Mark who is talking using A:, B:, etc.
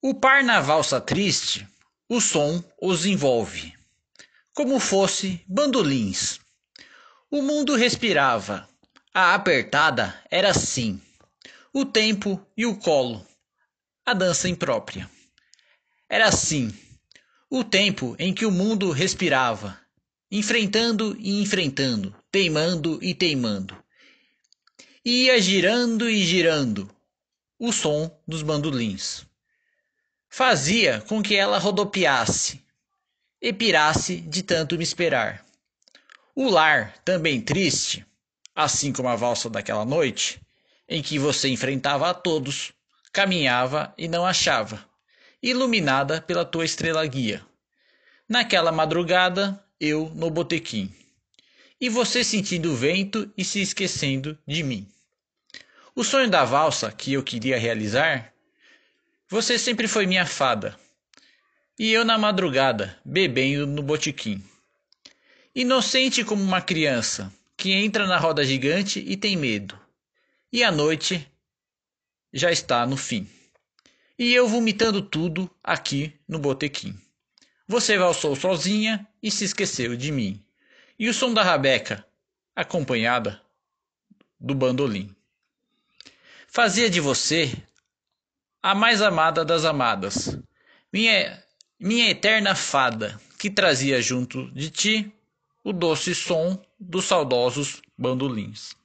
A: O par na valsa triste, o som os envolve, como fosse bandolins. O mundo respirava, a apertada era assim, o tempo e o colo, a dança imprópria. Era assim, o tempo em que o mundo respirava, enfrentando e enfrentando, teimando e teimando. Ia girando e girando, o som dos bandolins fazia com que ela rodopiasse e pirasse de tanto me esperar. O lar, também triste, assim como a valsa daquela noite, em que você enfrentava a todos, caminhava e não achava, iluminada pela tua estrela guia. Naquela madrugada, eu no botequim, e você sentindo o vento e se esquecendo de mim. O sonho da valsa que eu queria realizar você sempre foi minha fada. E eu na madrugada, bebendo no botiquim. Inocente como uma criança que entra na roda gigante e tem medo. E a noite já está no fim. E eu vomitando tudo aqui no botequim. Você valsou sozinha e se esqueceu de mim. E o som da rabeca, acompanhada do bandolim. Fazia de você a mais amada das amadas, minha, minha eterna fada, que trazia junto de ti o doce som dos saudosos bandolins.